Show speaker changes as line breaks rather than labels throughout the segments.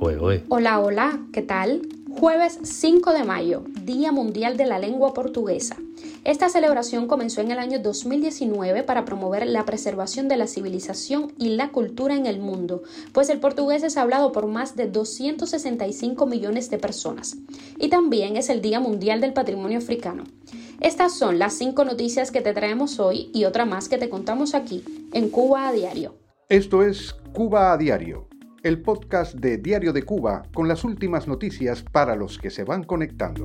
Hola, hola, ¿qué tal? Jueves 5 de mayo, Día Mundial de la Lengua Portuguesa. Esta celebración comenzó en el año 2019 para promover la preservación de la civilización y la cultura en el mundo, pues el portugués es hablado por más de 265 millones de personas. Y también es el Día Mundial del Patrimonio Africano. Estas son las cinco noticias que te traemos hoy y otra más que te contamos aquí, en Cuba a Diario.
Esto es Cuba a Diario el podcast de Diario de Cuba con las últimas noticias para los que se van conectando.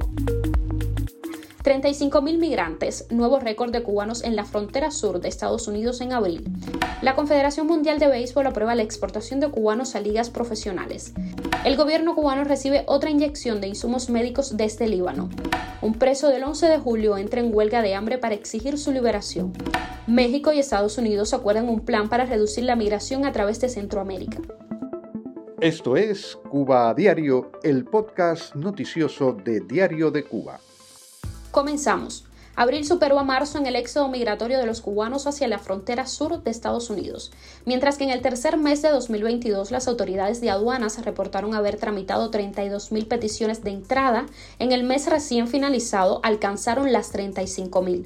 35.000 migrantes, nuevo récord de cubanos en la frontera sur de Estados Unidos en abril. La Confederación Mundial de Béisbol aprueba la exportación de cubanos a ligas profesionales. El gobierno cubano recibe otra inyección de insumos médicos desde Líbano. Un preso del 11 de julio entra en huelga de hambre para exigir su liberación. México y Estados Unidos acuerdan un plan para reducir la migración a través de Centroamérica.
Esto es Cuba a Diario, el podcast noticioso de Diario de Cuba.
Comenzamos. Abril superó a marzo en el éxodo migratorio de los cubanos hacia la frontera sur de Estados Unidos, mientras que en el tercer mes de 2022 las autoridades de aduanas reportaron haber tramitado 32.000 peticiones de entrada, en el mes recién finalizado alcanzaron las 35.000.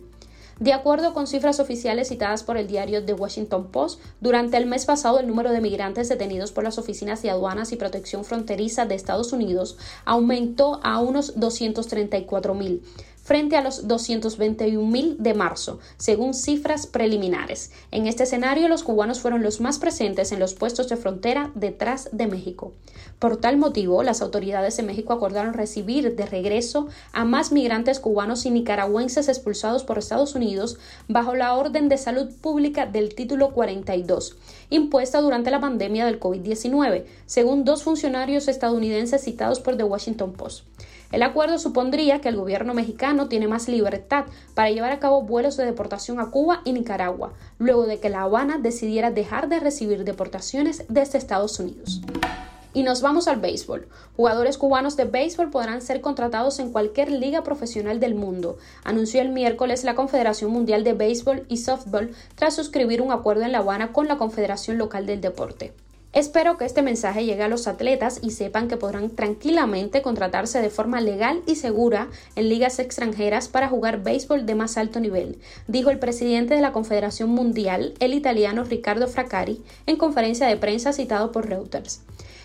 De acuerdo con cifras oficiales citadas por el diario The Washington Post, durante el mes pasado el número de migrantes detenidos por las oficinas de aduanas y protección fronteriza de Estados Unidos aumentó a unos 234 mil frente a los 221.000 de marzo, según cifras preliminares. En este escenario, los cubanos fueron los más presentes en los puestos de frontera detrás de México. Por tal motivo, las autoridades de México acordaron recibir de regreso a más migrantes cubanos y nicaragüenses expulsados por Estados Unidos bajo la Orden de Salud Pública del Título 42, impuesta durante la pandemia del COVID-19, según dos funcionarios estadounidenses citados por The Washington Post. El acuerdo supondría que el gobierno mexicano tiene más libertad para llevar a cabo vuelos de deportación a Cuba y Nicaragua, luego de que La Habana decidiera dejar de recibir deportaciones desde Estados Unidos. Y nos vamos al béisbol. Jugadores cubanos de béisbol podrán ser contratados en cualquier liga profesional del mundo, anunció el miércoles la Confederación Mundial de Béisbol y Softball tras suscribir un acuerdo en La Habana con la Confederación Local del Deporte. Espero que este mensaje llegue a los atletas y sepan que podrán tranquilamente contratarse de forma legal y segura en ligas extranjeras para jugar béisbol de más alto nivel, dijo el presidente de la Confederación Mundial, el italiano Riccardo Fraccari, en conferencia de prensa citado por Reuters.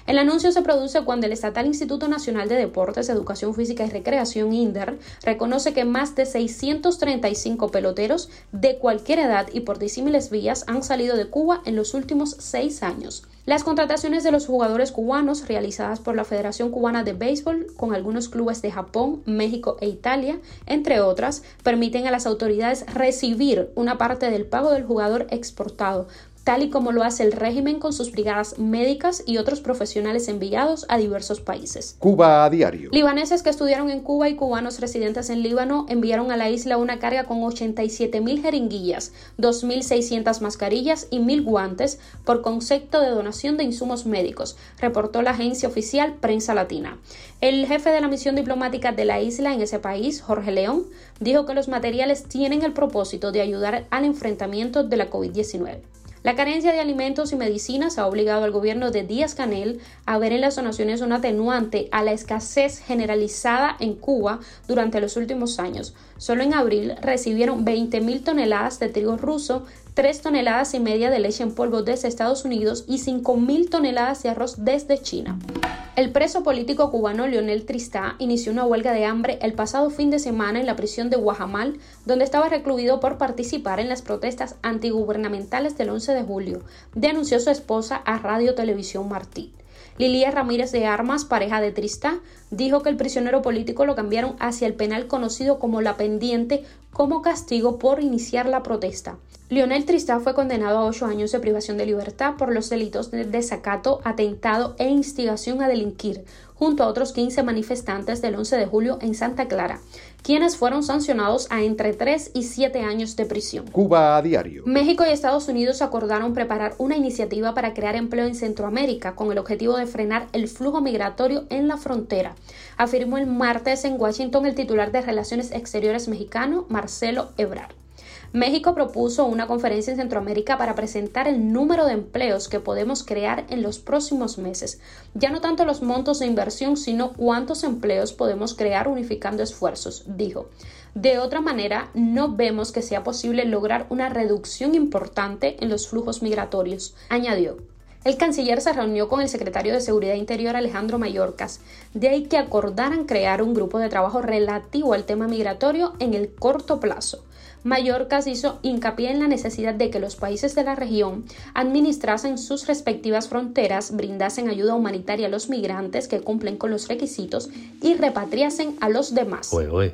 El anuncio se produce cuando el Estatal Instituto Nacional de Deportes, Educación Física y Recreación, INDER, reconoce que más de 635 peloteros de cualquier edad y por disímiles vías han salido de Cuba en los últimos seis años. Las contrataciones de los jugadores cubanos realizadas por la Federación Cubana de Béisbol con algunos clubes de Japón, México e Italia, entre otras, permiten a las autoridades recibir una parte del pago del jugador exportado, tal y como lo hace el régimen con sus brigadas médicas y otros profesionales enviados a diversos países.
Cuba a diario.
Libaneses que estudiaron en Cuba y cubanos residentes en Líbano enviaron a la isla una carga con 87 mil jeringuillas, 2.600 mascarillas y mil guantes por concepto de donación de insumos médicos, reportó la agencia oficial Prensa Latina. El jefe de la misión diplomática de la isla en ese país, Jorge León, dijo que los materiales tienen el propósito de ayudar al enfrentamiento de la COVID-19. La carencia de alimentos y medicinas ha obligado al gobierno de Díaz Canel a ver en las donaciones un atenuante a la escasez generalizada en Cuba durante los últimos años. Solo en abril recibieron 20.000 toneladas de trigo ruso, 3 toneladas y media de leche en polvo desde Estados Unidos y 5.000 toneladas de arroz desde China. El preso político cubano Leonel Tristá inició una huelga de hambre el pasado fin de semana en la prisión de Guajamal, donde estaba recluido por participar en las protestas antigubernamentales del 11 de julio, denunció su esposa a Radio Televisión Martí. Lilia Ramírez de Armas, pareja de Tristá, dijo que el prisionero político lo cambiaron hacia el penal conocido como La Pendiente como castigo por iniciar la protesta. Lionel Tristá fue condenado a ocho años de privación de libertad por los delitos de desacato, atentado e instigación a delinquir, junto a otros 15 manifestantes del 11 de julio en Santa Clara, quienes fueron sancionados a entre 3 y 7 años de prisión.
Cuba a diario.
México y Estados Unidos acordaron preparar una iniciativa para crear empleo en Centroamérica con el objetivo de frenar el flujo migratorio en la frontera, afirmó el martes en Washington el titular de Relaciones Exteriores mexicano, Marcelo Ebrard. México propuso una conferencia en Centroamérica para presentar el número de empleos que podemos crear en los próximos meses. Ya no tanto los montos de inversión, sino cuántos empleos podemos crear unificando esfuerzos, dijo. De otra manera, no vemos que sea posible lograr una reducción importante en los flujos migratorios, añadió. El canciller se reunió con el secretario de Seguridad Interior Alejandro Mayorkas, de ahí que acordaran crear un grupo de trabajo relativo al tema migratorio en el corto plazo. Mallorca hizo hincapié en la necesidad de que los países de la región administrasen sus respectivas fronteras, brindasen ayuda humanitaria a los migrantes que cumplen con los requisitos y repatriasen a los demás.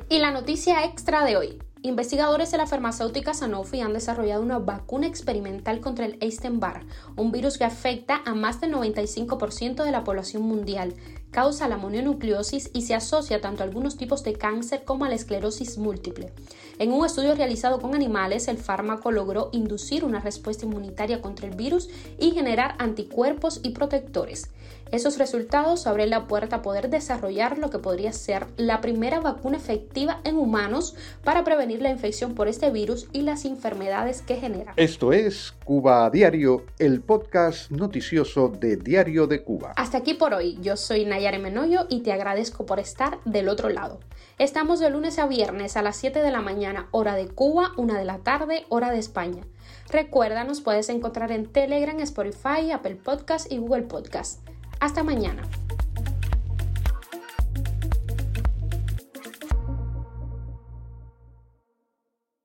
Y la noticia extra de hoy. Investigadores de la farmacéutica Sanofi han desarrollado una vacuna experimental contra el Epstein-Barr, un virus que afecta a más del 95% de la población mundial, causa la mononucleosis y se asocia tanto a algunos tipos de cáncer como a la esclerosis múltiple. En un estudio realizado con animales, el fármaco logró inducir una respuesta inmunitaria contra el virus y generar anticuerpos y protectores. Esos resultados abren la puerta a poder desarrollar lo que podría ser la primera vacuna efectiva en humanos para prevenir la infección por este virus y las enfermedades que genera.
Esto es Cuba a Diario, el podcast noticioso de Diario de Cuba.
Hasta aquí por hoy. Yo soy Nayare Menoyo y te agradezco por estar del otro lado. Estamos de lunes a viernes a las 7 de la mañana, hora de Cuba, 1 de la tarde, hora de España. Recuerda, nos puedes encontrar en Telegram, Spotify, Apple Podcast y Google Podcast. Hasta mañana.